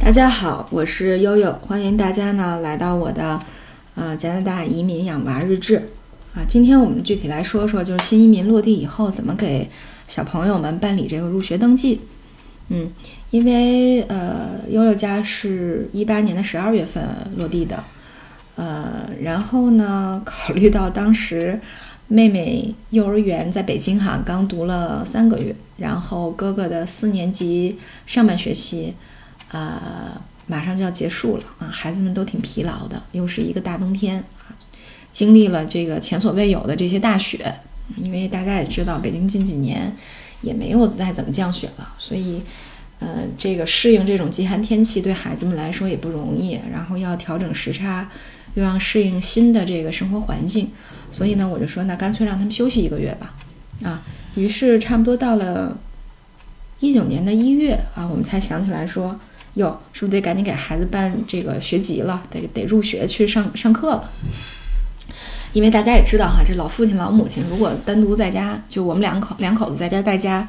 大家好，我是悠悠，欢迎大家呢来到我的呃加拿大移民养娃日志啊。今天我们具体来说说，就是新移民落地以后怎么给小朋友们办理这个入学登记。嗯，因为呃悠悠家是一八年的十二月份落地的，呃，然后呢考虑到当时妹妹幼儿园在北京哈刚读了三个月，然后哥哥的四年级上半学期。呃，马上就要结束了啊，孩子们都挺疲劳的，又是一个大冬天啊，经历了这个前所未有的这些大雪，因为大家也知道，北京近几年也没有再怎么降雪了，所以，呃，这个适应这种极寒天气对孩子们来说也不容易，然后要调整时差，又要适应新的这个生活环境，所以呢，我就说，那干脆让他们休息一个月吧，啊，于是差不多到了一九年的一月啊，我们才想起来说。哟，是不是得赶紧给孩子办这个学籍了？得得入学去上上课了。因为大家也知道哈，这老父亲老母亲如果单独在家，就我们两口两口子在家带家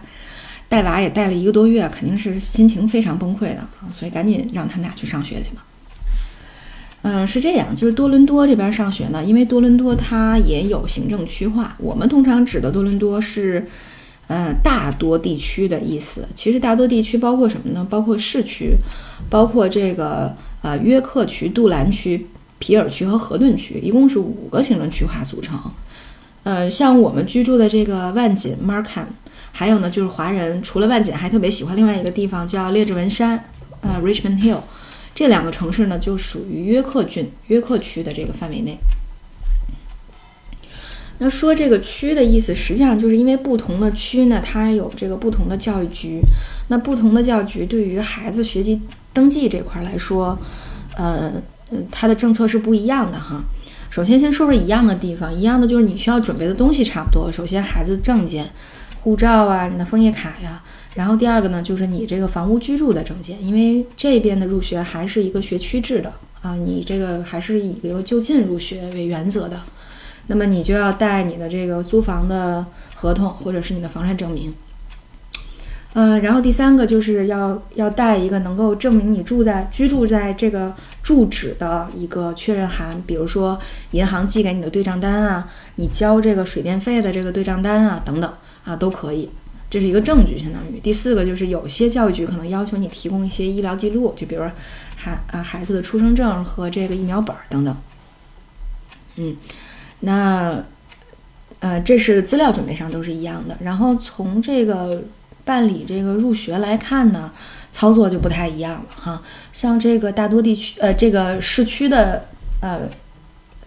带娃也带了一个多月，肯定是心情非常崩溃的啊。所以赶紧让他们俩去上学去吧。嗯，是这样，就是多伦多这边上学呢，因为多伦多它也有行政区划。我们通常指的多伦多是。嗯，大多地区的意思，其实大多地区包括什么呢？包括市区，包括这个呃约克区、杜兰区、皮尔区和河顿区，一共是五个行政区划组成。呃，像我们居住的这个万锦 Markham，还有呢就是华人除了万锦，还特别喜欢另外一个地方叫列治文山，呃 Richmond Hill，这两个城市呢就属于约克郡、约克区的这个范围内。那说这个区的意思，实际上就是因为不同的区呢，它有这个不同的教育局。那不同的教育局对于孩子学籍登记这块来说，呃，它的政策是不一样的哈。首先先说说一样的地方，一样的就是你需要准备的东西差不多。首先孩子证件、护照啊，你的枫叶卡呀。然后第二个呢，就是你这个房屋居住的证件，因为这边的入学还是一个学区制的啊，你这个还是以一个就近入学为原则的。那么你就要带你的这个租房的合同，或者是你的房产证明。呃，然后第三个就是要要带一个能够证明你住在居住在这个住址的一个确认函，比如说银行寄给你的对账单啊，你交这个水电费的这个对账单啊等等啊都可以，这是一个证据，相当于。第四个就是有些教育局可能要求你提供一些医疗记录，就比如说孩啊孩子的出生证和这个疫苗本等等。嗯。那，呃，这是资料准备上都是一样的。然后从这个办理这个入学来看呢，操作就不太一样了哈。像这个大多地区，呃，这个市区的，呃，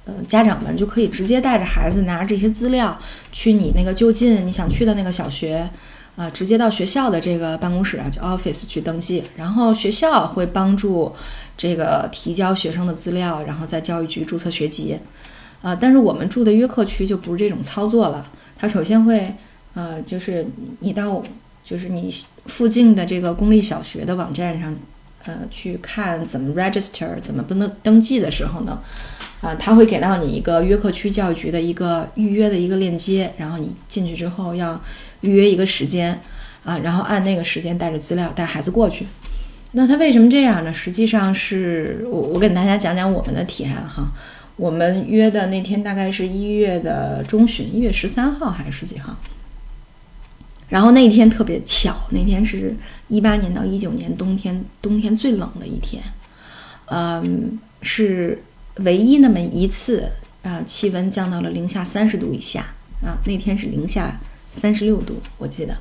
呃，家长们就可以直接带着孩子拿着这些资料去你那个就近你想去的那个小学，啊，直接到学校的这个办公室啊，就 office 去登记。然后学校会帮助这个提交学生的资料，然后在教育局注册学籍。啊，但是我们住的约克区就不是这种操作了。它首先会，呃，就是你到就是你附近的这个公立小学的网站上，呃，去看怎么 register 怎么登登登记的时候呢，啊，他会给到你一个约克区教育局的一个预约的一个链接，然后你进去之后要预约一个时间，啊，然后按那个时间带着资料带孩子过去。那他为什么这样呢？实际上是我我给大家讲讲我们的体验哈。我们约的那天大概是一月的中旬，一月十三号还是十几号？然后那天特别巧，那天是一八年到一九年冬天冬天最冷的一天，嗯，是唯一那么一次啊，气温降到了零下三十度以下啊。那天是零下三十六度，我记得，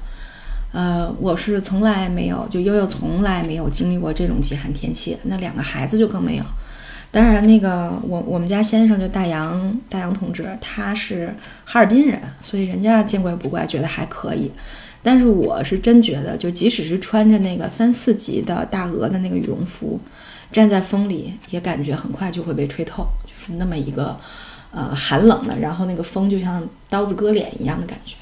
呃，我是从来没有，就悠悠从来没有经历过这种极寒天气，那两个孩子就更没有。当然，那个我我们家先生就大洋大洋同志，他是哈尔滨人，所以人家见怪不怪，觉得还可以。但是我是真觉得，就即使是穿着那个三四级的大鹅的那个羽绒服，站在风里也感觉很快就会被吹透，就是那么一个呃寒冷的，然后那个风就像刀子割脸一样的感觉。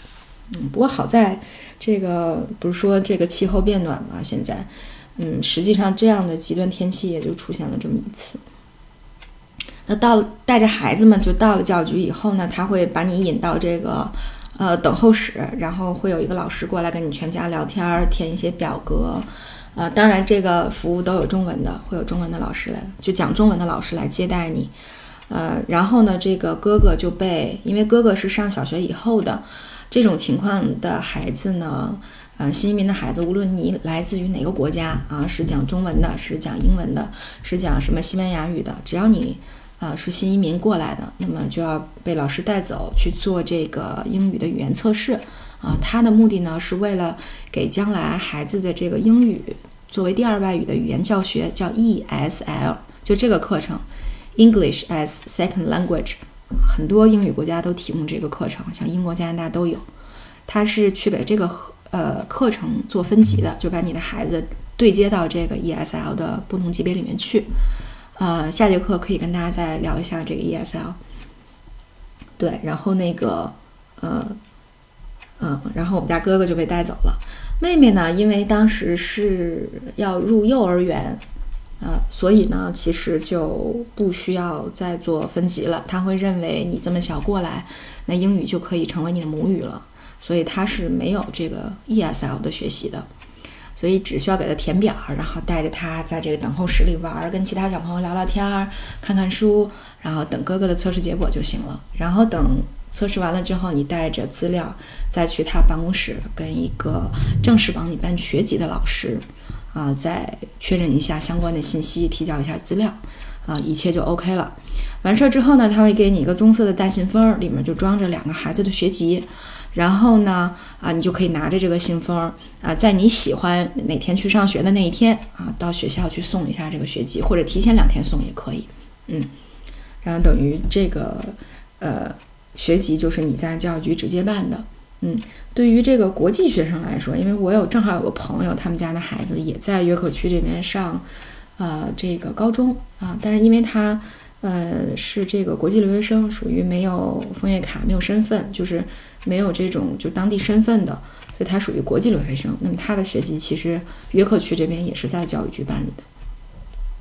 嗯，不过好在这个不是说这个气候变暖嘛，现在，嗯，实际上这样的极端天气也就出现了这么一次。那到带着孩子们就到了教育局以后呢，他会把你引到这个呃等候室，然后会有一个老师过来跟你全家聊天儿，填一些表格，啊，当然这个服务都有中文的，会有中文的老师来，就讲中文的老师来接待你。呃，然后呢，这个哥哥就被，因为哥哥是上小学以后的这种情况的孩子呢，呃，新移民的孩子，无论你来自于哪个国家啊，是讲中文的，是讲英文的，是讲什么西班牙语的，只要你啊是新移民过来的，那么就要被老师带走去做这个英语的语言测试啊。他的目的呢，是为了给将来孩子的这个英语作为第二外语的语言教学，叫 ESL，就这个课程。English as second language，很多英语国家都提供这个课程，像英国、加拿大都有。他是去给这个呃课程做分级的，就把你的孩子对接到这个 ESL 的不同级别里面去。呃，下节课可以跟大家再聊一下这个 ESL。对，然后那个呃嗯，然后我们家哥哥就被带走了，妹妹呢，因为当时是要入幼儿园。啊，所以呢，其实就不需要再做分级了。他会认为你这么小过来，那英语就可以成为你的母语了。所以他是没有这个 ESL 的学习的，所以只需要给他填表，然后带着他在这个等候室里玩，跟其他小朋友聊聊天儿，看看书，然后等哥哥的测试结果就行了。然后等测试完了之后，你带着资料再去他办公室，跟一个正式帮你办学籍的老师。啊，再确认一下相关的信息，提交一下资料，啊，一切就 OK 了。完事儿之后呢，他会给你一个棕色的大信封，里面就装着两个孩子的学籍。然后呢，啊，你就可以拿着这个信封，啊，在你喜欢哪天去上学的那一天，啊，到学校去送一下这个学籍，或者提前两天送也可以。嗯，然后等于这个，呃，学籍就是你在教育局直接办的。嗯，对于这个国际学生来说，因为我有正好有个朋友，他们家的孩子也在约克区这边上，呃，这个高中啊，但是因为他，呃，是这个国际留学生，属于没有枫叶卡、没有身份，就是没有这种就当地身份的，所以他属于国际留学生。那么他的学籍其实约克区这边也是在教育局办理的。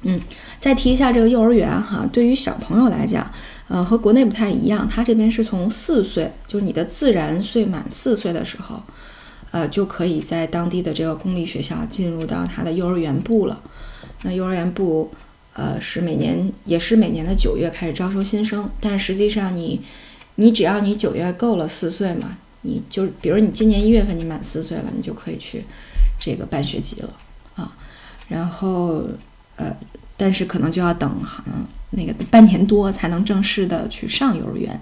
嗯，再提一下这个幼儿园哈，对于小朋友来讲。呃，和国内不太一样，他这边是从四岁，就是你的自然岁满四岁的时候，呃，就可以在当地的这个公立学校进入到他的幼儿园部了。那幼儿园部，呃，是每年也是每年的九月开始招收新生，但实际上你，你只要你九月够了四岁嘛，你就比如你今年一月份你满四岁了，你就可以去这个办学籍了啊。然后，呃，但是可能就要等哈。那个半年多才能正式的去上幼儿园，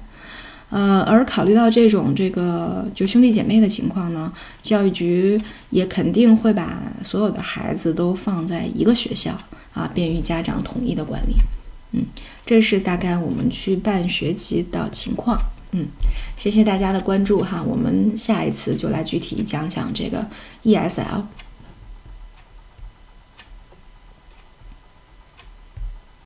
呃，而考虑到这种这个就兄弟姐妹的情况呢，教育局也肯定会把所有的孩子都放在一个学校啊，便于家长统一的管理。嗯，这是大概我们去办学籍的情况。嗯，谢谢大家的关注哈，我们下一次就来具体讲讲这个 ESL。